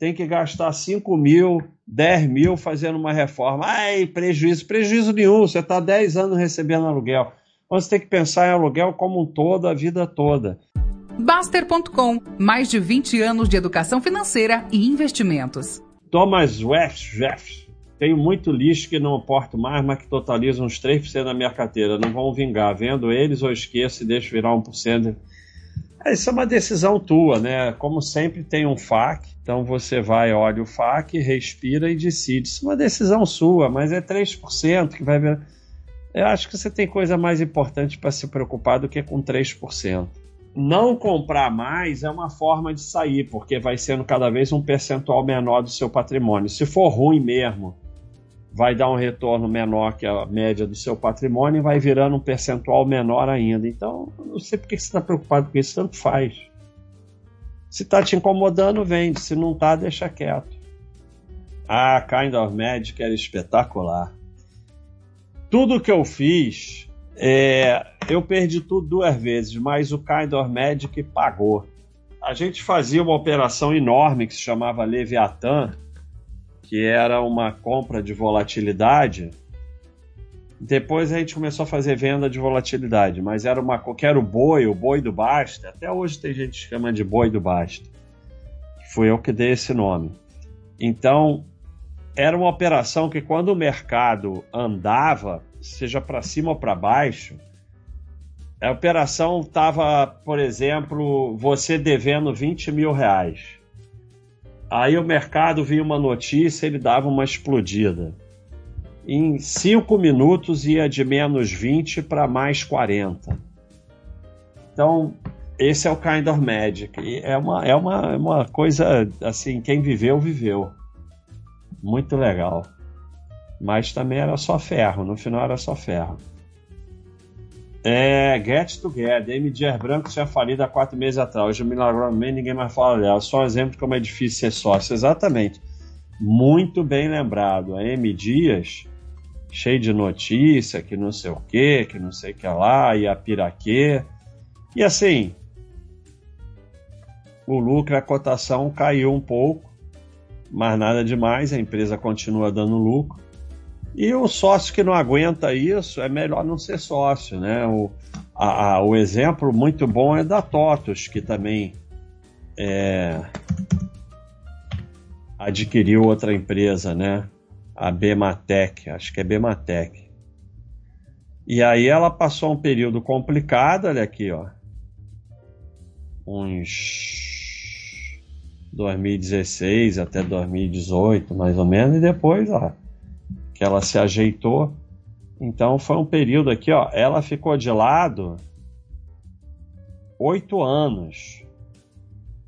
tem que gastar 5 mil, 10 mil fazendo uma reforma. Ai, prejuízo, prejuízo nenhum, você está 10 anos recebendo aluguel. Você tem que pensar em aluguel como um todo, a vida toda. Baster.com, mais de 20 anos de educação financeira e investimentos. Thomas West, tenho muito lixo que não porto mais, mas que totaliza uns 3% da minha carteira. Não vão vingar. Vendo eles ou esqueço e deixo virar 1%. Isso é uma decisão tua, né? Como sempre tem um FAQ, então você vai, olha o FAQ, respira e decide. Isso é uma decisão sua, mas é 3% que vai ver. Eu acho que você tem coisa mais importante para se preocupar do que com 3%. Não comprar mais é uma forma de sair, porque vai sendo cada vez um percentual menor do seu patrimônio. Se for ruim mesmo, vai dar um retorno menor que a média do seu patrimônio e vai virando um percentual menor ainda. Então, não sei por que você está preocupado com isso, tanto faz. Se está te incomodando, vende. Se não está, deixa quieto. Ah, Kind of Magic era espetacular. Tudo que eu fiz, é, eu perdi tudo duas vezes, mas o Kind of Magic pagou. A gente fazia uma operação enorme que se chamava Leviathan, que era uma compra de volatilidade. Depois a gente começou a fazer venda de volatilidade, mas era uma que era o boi, o boi do Basta. Até hoje tem gente que chama de boi do Basta. Foi eu que dei esse nome. Então, era uma operação que quando o mercado andava, seja para cima ou para baixo, a operação estava, por exemplo, você devendo 20 mil reais. Aí o mercado via uma notícia, ele dava uma explodida. Em cinco minutos ia de menos 20 para mais 40. Então, esse é o kind of magic. E é uma, é uma, é uma coisa assim, quem viveu, viveu. Muito legal. Mas também era só ferro, no final era só ferro. É, Get Together, MDR Branco tinha falido há quatro meses atrás. Hoje, milagrosamente, ninguém mais fala dela. Só um exemplo de como é difícil ser sócio. Exatamente. Muito bem lembrado. A M Dias, cheio de notícia, que não sei o que, que não sei o que lá, e a piraquê. E assim, o lucro, a cotação caiu um pouco, mas nada demais, a empresa continua dando lucro. E o sócio que não aguenta isso, é melhor não ser sócio, né? O, a, a, o exemplo muito bom é da TOTOS, que também é, adquiriu outra empresa, né? A Bematec, acho que é Bematec. E aí ela passou um período complicado, olha aqui, ó. Uns 2016 até 2018, mais ou menos, e depois, ó, que ela se ajeitou. Então foi um período aqui, ó. Ela ficou de lado oito anos.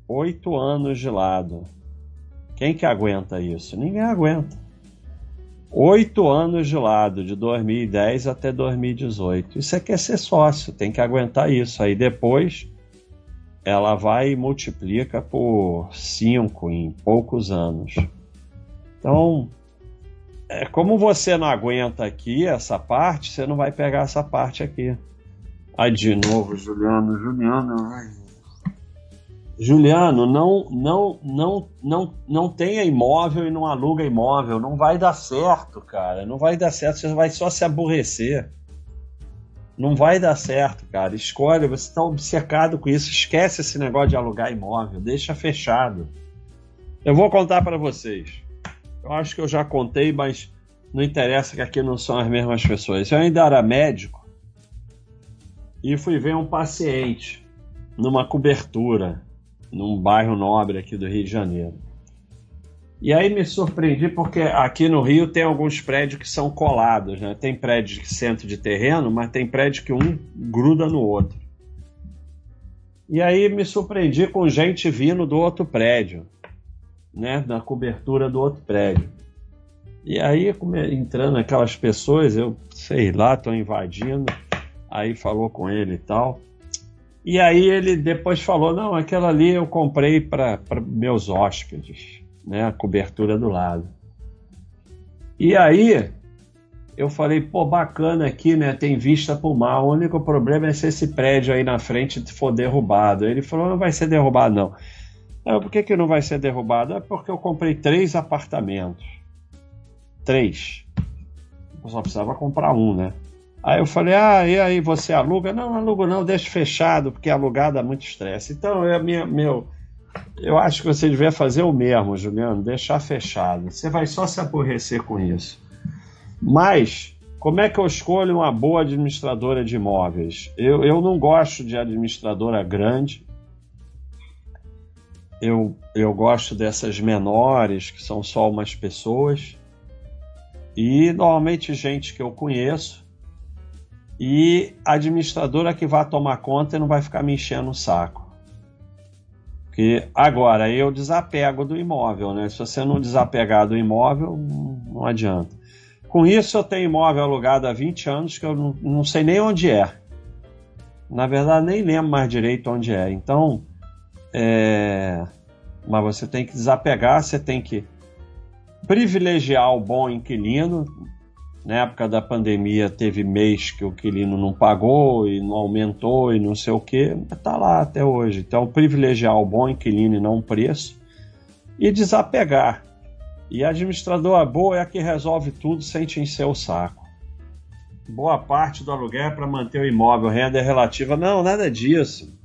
Oito anos de lado. Quem que aguenta isso? Ninguém aguenta. Oito anos de lado, de 2010 até 2018. Isso é que é ser sócio, tem que aguentar isso. Aí depois ela vai e multiplica por cinco em poucos anos. Então, é, como você não aguenta aqui essa parte, você não vai pegar essa parte aqui. Aí de novo, Juliano, Juliano. Ai. Juliano, não, não, não, não, não tenha imóvel e não aluga imóvel. Não vai dar certo, cara. Não vai dar certo. Você vai só se aborrecer. Não vai dar certo, cara. Escolhe, você está obcecado com isso. Esquece esse negócio de alugar imóvel. Deixa fechado. Eu vou contar para vocês. Eu acho que eu já contei, mas não interessa que aqui não são as mesmas pessoas. Eu ainda era médico e fui ver um paciente numa cobertura, num bairro nobre aqui do Rio de Janeiro. E aí me surpreendi porque aqui no Rio tem alguns prédios que são colados, né? Tem prédio de centro de terreno, mas tem prédio que um gruda no outro. E aí me surpreendi com gente vindo do outro prédio né, na cobertura do outro prédio. E aí, entrando aquelas pessoas, eu sei lá, estou invadindo, aí falou com ele e tal. E aí ele depois falou: não, aquela ali eu comprei para meus hóspedes, né, a cobertura do lado. E aí eu falei: pô, bacana aqui, né, tem vista para o mar. O único problema é se esse prédio aí na frente for derrubado. Ele falou: não vai ser derrubado, não Não, por que, que não vai ser derrubado? É porque eu comprei três apartamentos. Três. Eu só precisava comprar um, né? Aí eu falei, ah, e aí você aluga? Não, não alugo não, deixa fechado, porque alugado dá muito estresse. Então, é minha, meu, eu acho que você devia fazer o mesmo, Juliano, deixar fechado. Você vai só se aborrecer com isso. Mas, como é que eu escolho uma boa administradora de imóveis? Eu, eu não gosto de administradora grande. Eu, eu gosto dessas menores, que são só umas pessoas. E normalmente gente que eu conheço. E administradora que vai tomar conta e não vai ficar me enchendo o saco. Porque agora eu desapego do imóvel, né? Se você não desapegar do imóvel, não adianta. Com isso, eu tenho imóvel alugado há 20 anos que eu não, não sei nem onde é. Na verdade, nem lembro mais direito onde é. Então, é... mas você tem que desapegar, você tem que privilegiar o bom inquilino. Na época da pandemia, teve mês que o inquilino não pagou e não aumentou e não sei o que, está lá até hoje. Então, privilegiar o bom inquilino e não o preço e desapegar. E a administradora boa é a que resolve tudo sem te encher o saco. Boa parte do aluguel é para manter o imóvel, renda é relativa. Não, nada disso.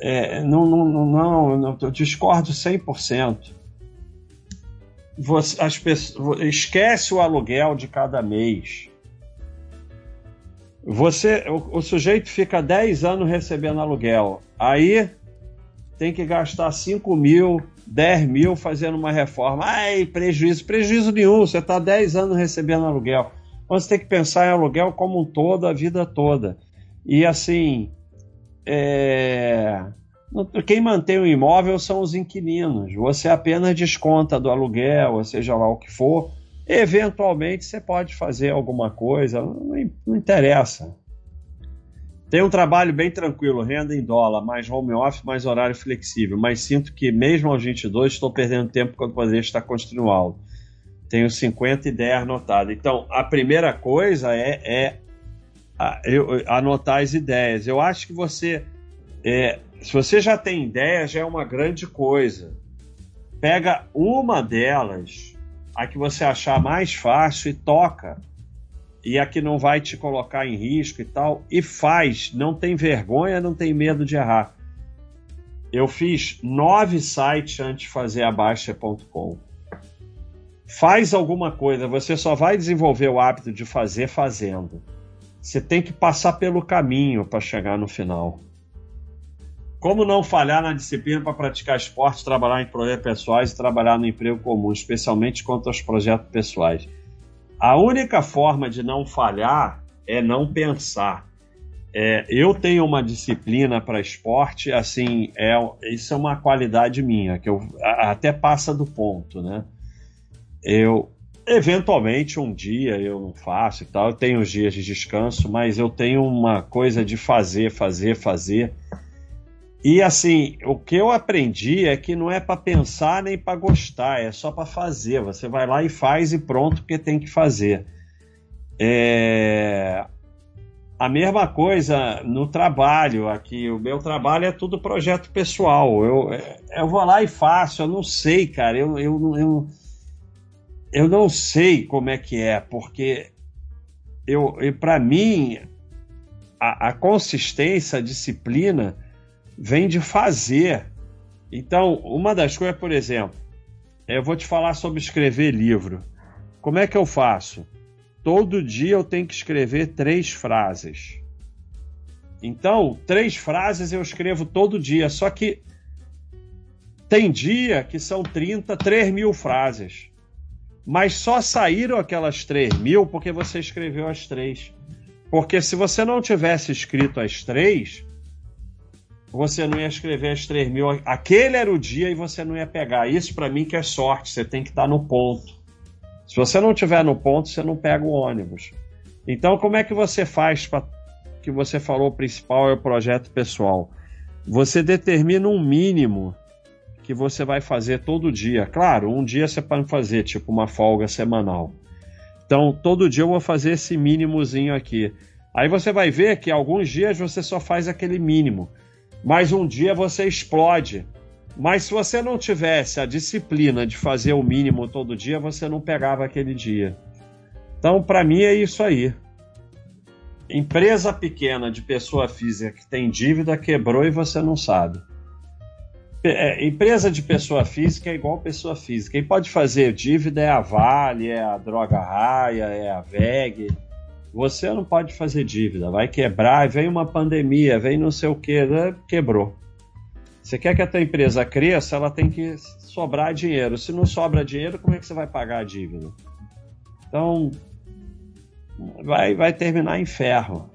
É, não, não, não, não, eu discordo 100%. Você, as pessoas, esquece o aluguel de cada mês. Você, o, o sujeito fica 10 anos recebendo aluguel. Aí tem que gastar 5 mil 10 mil fazendo uma reforma. Ai, prejuízo. Prejuízo nenhum, você está 10 anos recebendo aluguel. Então, você tem que pensar em aluguel como um todo, a vida toda. E assim, é... quem mantém o imóvel são os inquilinos. Você apenas desconta do aluguel, ou seja lá o que for. Eventualmente você pode fazer alguma coisa, não, não interessa. Tem um trabalho bem tranquilo, renda em dólar, mais home office, mais horário flexível, mas sinto que mesmo aos 22 estou perdendo tempo quando poderia estar construindo algo. Tenho 50 ideias anotadas. Então, a primeira coisa é, é a, eu, anotar as ideias. Eu acho que você, é, se você já tem ideias, já é uma grande coisa. Pega uma delas, a que você achar mais fácil e toca e a que não vai te colocar em risco e tal, e faz, não tem vergonha, não tem medo de errar. Eu fiz nove sites antes de fazer a Baixa.com. Faz alguma coisa, você só vai desenvolver o hábito de fazer fazendo. Você tem que passar pelo caminho para chegar no final. Como não falhar na disciplina para praticar esporte, trabalhar em projetos pessoais e trabalhar no emprego comum, especialmente quanto aos projetos pessoais? A única forma de não falhar é não pensar. É, eu tenho uma disciplina para esporte, assim, é, isso é uma qualidade minha, que eu até passa do ponto, né? Eu, eventualmente, um dia eu não faço e tal, eu tenho os dias de descanso, mas eu tenho uma coisa de fazer, fazer, fazer. E assim, o que eu aprendi é que não é para pensar nem para gostar, é só para fazer. Você vai lá e faz e pronto, porque tem que fazer. É... A mesma coisa no trabalho aqui. O meu trabalho é tudo projeto pessoal. Eu, eu vou lá e faço. Eu não sei, cara. Eu, eu, eu, eu não sei como é que é, porque eu, para mim a, a consistência, a disciplina vem de fazer. Então, uma das coisas, por exemplo, eu vou te falar sobre escrever livro. Como é que eu faço? Todo dia eu tenho que escrever três frases. Então, três frases eu escrevo todo dia, só que tem dia que são 30, 3 mil frases. Mas só saíram aquelas 3 mil porque você escreveu as três. Porque se você não tivesse escrito as três, você não ia escrever as 3 mil. Aquele era o dia e você não ia pegar. Isso para mim que é sorte, você tem que estar no ponto. Se você não estiver no ponto, você não pega o ônibus. Então, como é que você faz para que você falou o principal é o projeto pessoal? Você determina um mínimo que você vai fazer todo dia. Claro, um dia você pode fazer, tipo uma folga semanal. Então, todo dia eu vou fazer esse mínimozinho aqui. Aí você vai ver que alguns dias você só faz aquele mínimo mas um dia você explode Mas se você não tivesse a disciplina de fazer o mínimo todo dia, você não pegava aquele dia. Então, para mim, é isso aí. Empresa pequena de pessoa física que tem dívida quebrou e você não sabe. É, empresa de pessoa física é igual pessoa física. Quem pode fazer dívida é a Vale, é a Droga Raia, é a VEG. Você não pode fazer dívida, vai quebrar, vem uma pandemia, vem não sei o que, né? quebrou. Você quer que a tua empresa cresça, ela tem que sobrar dinheiro. Se não sobra dinheiro, como é que você vai pagar a dívida? Então, vai, vai terminar em ferro.